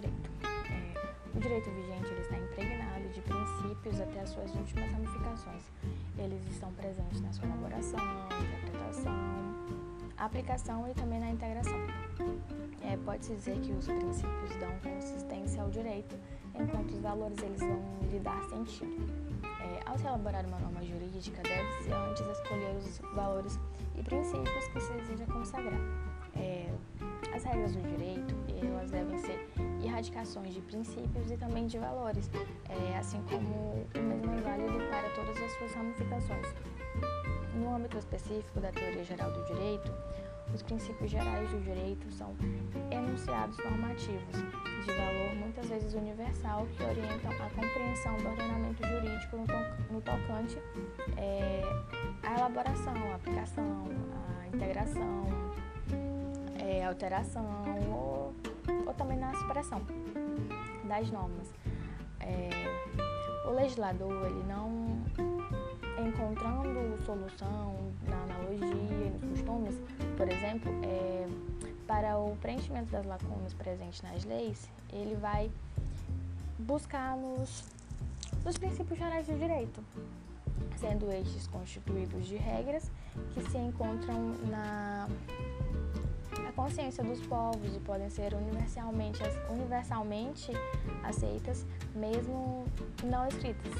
direito. É, o direito vigente ele está impregnado de princípios até as suas últimas ramificações. Eles estão presentes na sua elaboração, interpretação, aplicação e também na integração. É, Pode-se dizer que os princípios dão consistência ao direito, enquanto os valores eles vão lhe dar sentido. É, ao se elaborar uma norma jurídica, deve-se antes escolher os valores e princípios que se deseja consagrar. É, as regras do direito, elas devem ser erradicações de princípios e também de valores, é, assim como o mesmo é válido para todas as suas ramificações. No âmbito específico da teoria geral do direito, os princípios gerais do direito são enunciados normativos de valor muitas vezes universal que orientam a compreensão do ordenamento jurídico no, to no tocante é, à elaboração, à aplicação, à integração, é, alteração ou, ou, também na supressão das normas. É, o legislador ele não encontrando solução na analogia nos costumes, por exemplo, é, para o preenchimento das lacunas presentes nas leis, ele vai buscar nos, nos princípios gerais do direito, sendo estes constituídos de regras que se encontram na consciência dos povos e podem ser universalmente, universalmente aceitas, mesmo não escritas.